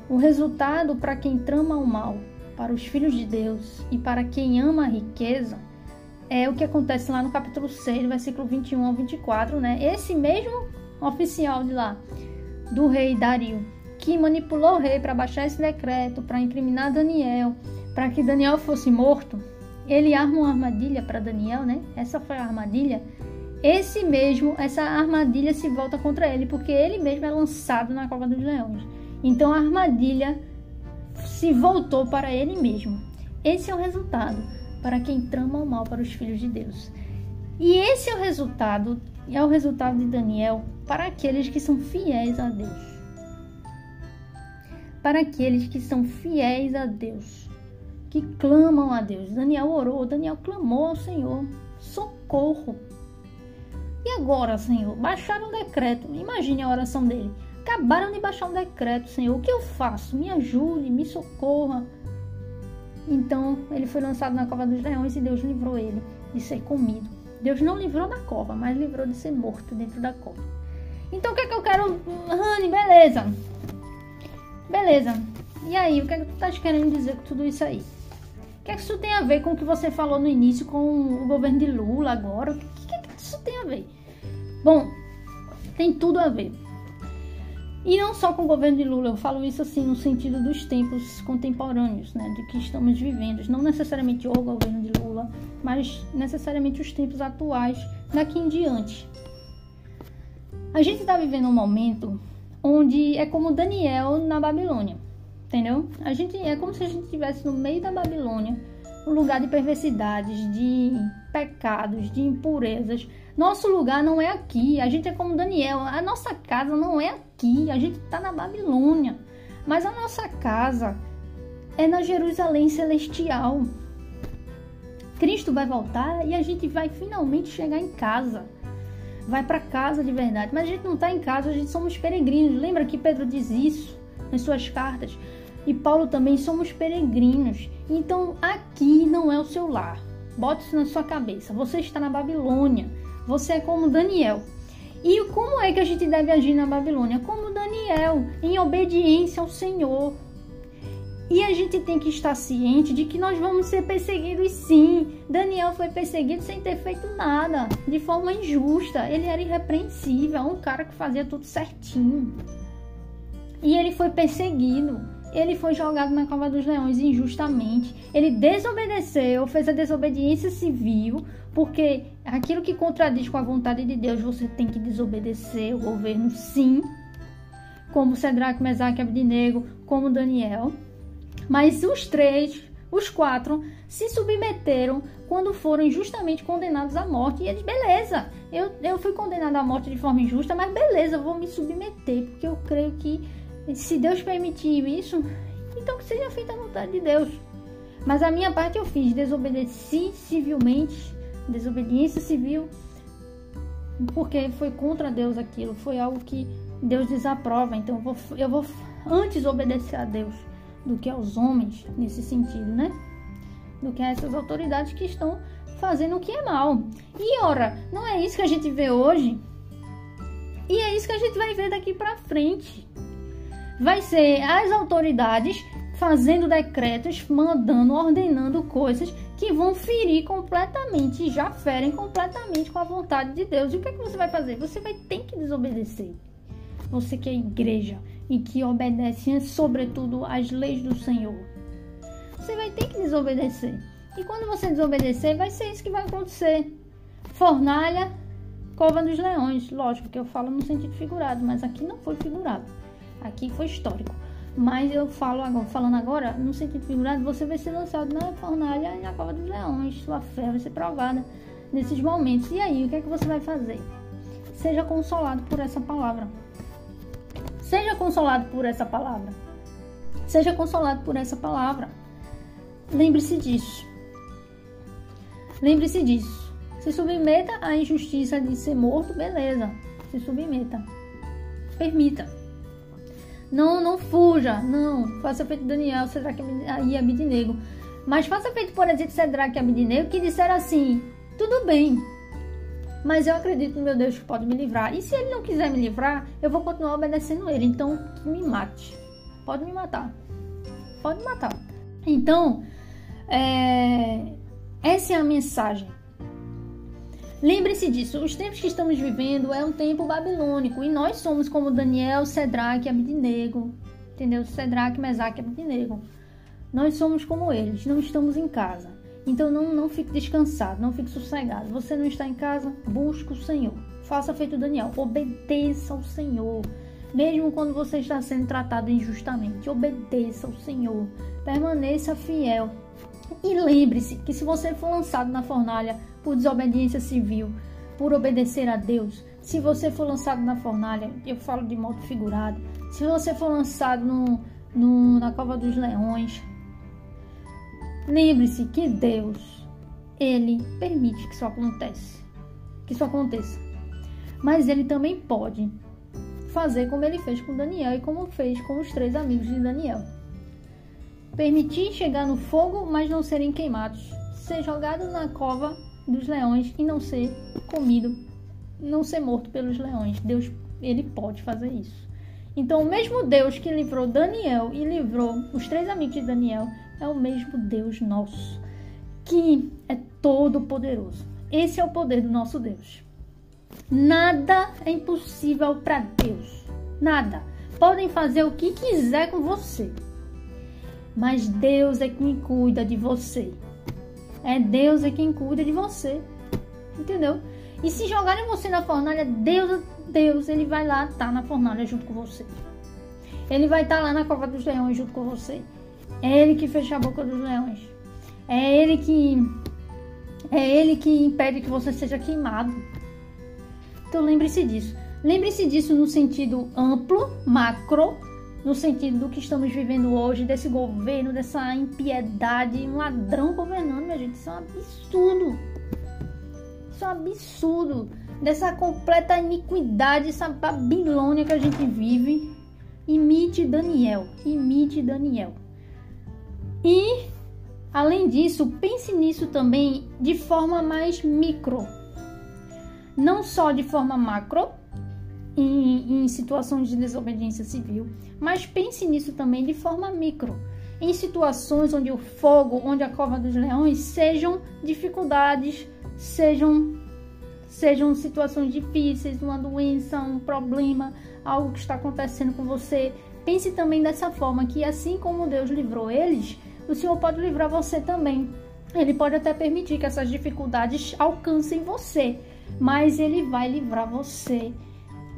O resultado para quem trama o mal para os filhos de Deus e para quem ama a riqueza, é o que acontece lá no capítulo 6, versículo 21 ao 24, né? Esse mesmo oficial de lá, do rei Dario, que manipulou o rei para baixar esse decreto, para incriminar Daniel, para que Daniel fosse morto, ele arma uma armadilha para Daniel, né? Essa foi a armadilha. Esse mesmo, essa armadilha se volta contra ele, porque ele mesmo é lançado na cova dos leões. Então a armadilha se voltou para ele mesmo. Esse é o resultado para quem trama o mal para os filhos de Deus. E esse é o resultado, é o resultado de Daniel para aqueles que são fiéis a Deus. Para aqueles que são fiéis a Deus, que clamam a Deus. Daniel orou, Daniel clamou ao Senhor: socorro. E agora, Senhor, baixaram um decreto. Imagine a oração dele. Acabaram de baixar um decreto, Senhor. O que eu faço? Me ajude, me socorra. Então ele foi lançado na cova dos leões e Deus livrou ele de ser comido. Deus não livrou da cova, mas livrou de ser morto dentro da cova. Então o que é que eu quero, Rani? Beleza. Beleza. E aí, o que é que tu estás querendo dizer com tudo isso aí? O que é que isso tem a ver com o que você falou no início com o governo de Lula agora? O que, que, que isso tem a ver? Bom, tem tudo a ver. E não só com o governo de Lula, eu falo isso assim no sentido dos tempos contemporâneos, né, de que estamos vivendo, não necessariamente o governo de Lula, mas necessariamente os tempos atuais daqui em diante. A gente está vivendo um momento onde é como Daniel na Babilônia, entendeu? A gente é como se a gente estivesse no meio da Babilônia, um lugar de perversidades, de pecados, de impurezas, nosso lugar não é aqui. A gente é como Daniel. A nossa casa não é aqui. A gente está na Babilônia. Mas a nossa casa é na Jerusalém celestial. Cristo vai voltar e a gente vai finalmente chegar em casa. Vai para casa de verdade. Mas a gente não está em casa, a gente somos peregrinos. Lembra que Pedro diz isso nas suas cartas? E Paulo também somos peregrinos. Então aqui não é o seu lar. Bote isso na sua cabeça. Você está na Babilônia. Você é como Daniel. E como é que a gente deve agir na Babilônia? Como Daniel, em obediência ao Senhor. E a gente tem que estar ciente de que nós vamos ser perseguidos sim. Daniel foi perseguido sem ter feito nada, de forma injusta. Ele era irrepreensível, um cara que fazia tudo certinho. E ele foi perseguido. Ele foi jogado na cova dos leões injustamente. Ele desobedeceu, fez a desobediência civil, porque aquilo que contradiz com a vontade de Deus, você tem que desobedecer o governo, sim. Como Cedraque, Mesaque, Abdinego, como Daniel. Mas os três, os quatro, se submeteram quando foram injustamente condenados à morte. E eles, beleza, eu, eu fui condenado à morte de forma injusta, mas beleza, eu vou me submeter, porque eu creio que se Deus permitir isso, então que seja feita a vontade de Deus. Mas a minha parte eu fiz, desobedeci civilmente desobediência civil, porque foi contra Deus aquilo, foi algo que Deus desaprova. Então eu vou, eu vou antes obedecer a Deus do que aos homens nesse sentido, né? Do que a essas autoridades que estão fazendo o que é mal. E ora, não é isso que a gente vê hoje? E é isso que a gente vai ver daqui para frente. Vai ser as autoridades fazendo decretos, mandando, ordenando coisas que vão ferir completamente, já ferem completamente com a vontade de Deus. E o que, é que você vai fazer? Você vai ter que desobedecer. Você que é igreja e que obedece, sobretudo, às leis do Senhor. Você vai ter que desobedecer. E quando você desobedecer, vai ser isso que vai acontecer. Fornalha, cova dos leões. Lógico que eu falo no sentido figurado, mas aqui não foi figurado. Aqui foi histórico. Mas eu falo agora, falando agora, no sentido figurado, você vai ser lançado na fornalha e na cova dos leões. Sua fé vai ser provada nesses momentos. E aí, o que é que você vai fazer? Seja consolado por essa palavra. Seja consolado por essa palavra. Seja consolado por essa palavra. Lembre-se disso. Lembre-se disso. Se submeta à injustiça de ser morto, beleza. Se submeta. Permita. Não, não fuja. Não. Faça feito Daniel, Sedraque e Abidinego. Mas faça feito, por exemplo, Sedraque e Abidinego, que disseram assim: tudo bem, mas eu acredito no meu Deus que pode me livrar. E se ele não quiser me livrar, eu vou continuar obedecendo ele. Então, que me mate. Pode me matar. Pode me matar. Então, é... essa é a mensagem. Lembre-se disso, os tempos que estamos vivendo é um tempo babilônico e nós somos como Daniel, Sedraque e Abednego, entendeu? Sedraque, Mesaque Abednego. Nós somos como eles, não estamos em casa. Então não, não fique descansado, não fique sossegado. Você não está em casa, busque o Senhor. Faça feito Daniel, obedeça ao Senhor. Mesmo quando você está sendo tratado injustamente, obedeça ao Senhor. Permaneça fiel. E lembre-se que se você for lançado na fornalha por desobediência civil, por obedecer a Deus, se você for lançado na fornalha, eu falo de modo figurado, se você for lançado no, no, na cova dos leões, Lembre-se que Deus, ele permite que isso aconteça, que isso aconteça. Mas ele também pode fazer como ele fez com Daniel e como fez com os três amigos de Daniel. Permitir chegar no fogo, mas não serem queimados. Ser jogado na cova dos leões e não ser comido, não ser morto pelos leões. Deus, ele pode fazer isso. Então, o mesmo Deus que livrou Daniel e livrou os três amigos de Daniel, é o mesmo Deus nosso, que é todo poderoso. Esse é o poder do nosso Deus. Nada é impossível para Deus. Nada. Podem fazer o que quiser com você. Mas Deus é quem cuida de você. É Deus é quem cuida de você. Entendeu? E se jogarem você na fornalha, Deus, Deus, ele vai lá estar tá na fornalha junto com você. Ele vai estar tá lá na cova dos leões junto com você. É ele que fecha a boca dos leões. É ele que é ele que impede que você seja queimado. Então lembre-se disso. Lembre-se disso no sentido amplo, macro, no sentido do que estamos vivendo hoje, desse governo, dessa impiedade, um ladrão governando, minha gente. Isso é um absurdo. Isso é um absurdo. Dessa completa iniquidade, essa Babilônia que a gente vive. Imite Daniel. Imite Daniel. E, além disso, pense nisso também de forma mais micro. Não só de forma macro, em, em situações de desobediência civil, mas pense nisso também de forma micro em situações onde o fogo, onde a cova dos leões sejam dificuldades, sejam sejam situações difíceis, uma doença, um problema, algo que está acontecendo com você. Pense também dessa forma que assim como Deus livrou eles, o Senhor pode livrar você também. Ele pode até permitir que essas dificuldades alcancem você, mas ele vai livrar você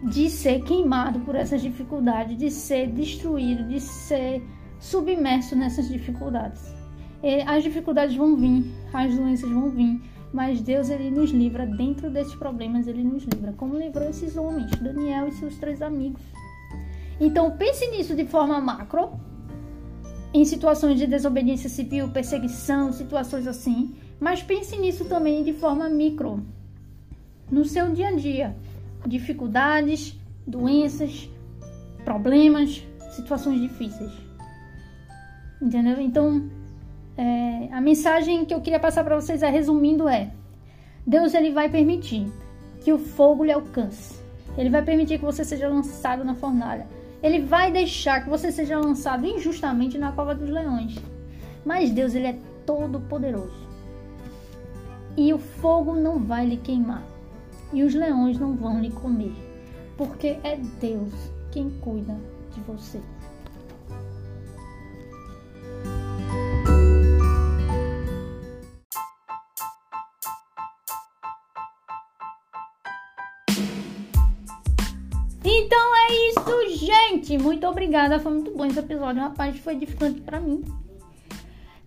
de ser queimado por essas dificuldades, de ser destruído, de ser submerso nessas dificuldades. As dificuldades vão vir, as doenças vão vir, mas Deus ele nos livra dentro desses problemas, ele nos livra, como livrou esses homens, Daniel e seus três amigos. Então pense nisso de forma macro, em situações de desobediência civil, perseguição, situações assim. Mas pense nisso também de forma micro, no seu dia a dia. Dificuldades, doenças, problemas, situações difíceis. Entendeu? Então, é, a mensagem que eu queria passar para vocês, é, resumindo, é: Deus ele vai permitir que o fogo lhe alcance. Ele vai permitir que você seja lançado na fornalha. Ele vai deixar que você seja lançado injustamente na cova dos leões. Mas Deus, ele é todo poderoso. E o fogo não vai lhe queimar. E os leões não vão lhe comer. Porque é Deus quem cuida de você. Gente. Muito obrigada. Foi muito bom esse episódio. Rapaz, foi edificante para mim.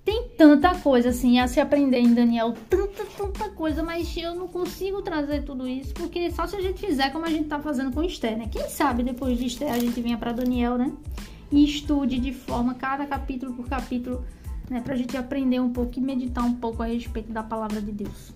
Tem tanta coisa assim a se aprender em Daniel, tanta, tanta coisa, mas eu não consigo trazer tudo isso, porque só se a gente fizer como a gente tá fazendo com Esther, né? Quem sabe depois de Esther a gente venha para Daniel, né? E estude de forma, cada capítulo por capítulo, né? Pra gente aprender um pouco e meditar um pouco a respeito da palavra de Deus.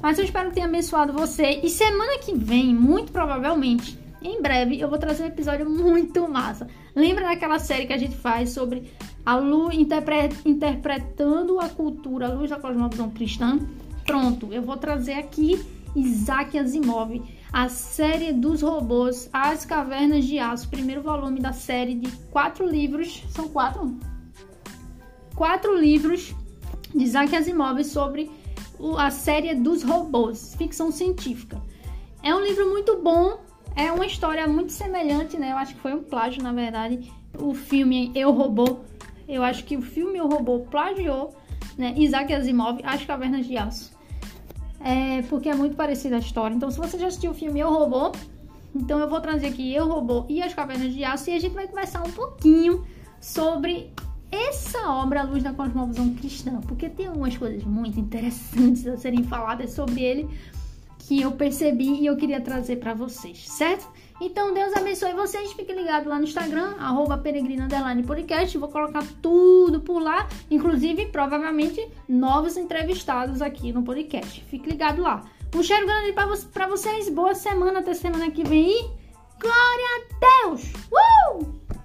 Mas eu espero que tenha abençoado você. E semana que vem, muito provavelmente, em breve, eu vou trazer um episódio muito massa. Lembra daquela série que a gente faz sobre a luz interpre, interpretando a cultura, a luz da cosmovisão cristã? Pronto, eu vou trazer aqui Isaac Asimov, a série dos robôs, As Cavernas de Aço, primeiro volume da série de quatro livros. São quatro? Quatro livros de Isaac Asimov sobre a série dos robôs, ficção científica. É um livro muito bom, é uma história muito semelhante, né? Eu acho que foi um plágio, na verdade. O filme Eu Robô, eu acho que o filme Eu Robô plagiou, né? Isaac Asimov, As Cavernas de Aço. É, porque é muito parecida a história. Então, se você já assistiu o filme Eu Robô, então eu vou trazer aqui Eu Robô e As Cavernas de Aço e a gente vai conversar um pouquinho sobre essa obra à luz da cosmovisão cristã, porque tem algumas coisas muito interessantes a serem faladas sobre ele que eu percebi e eu queria trazer para vocês, certo? Então, Deus abençoe vocês. Fiquem ligados lá no Instagram, arroba. Vou colocar tudo por lá, inclusive, provavelmente, novos entrevistados aqui no podcast. Fique ligado lá. Um cheiro grande para vocês. Boa semana até semana que vem. E glória a Deus! Uh!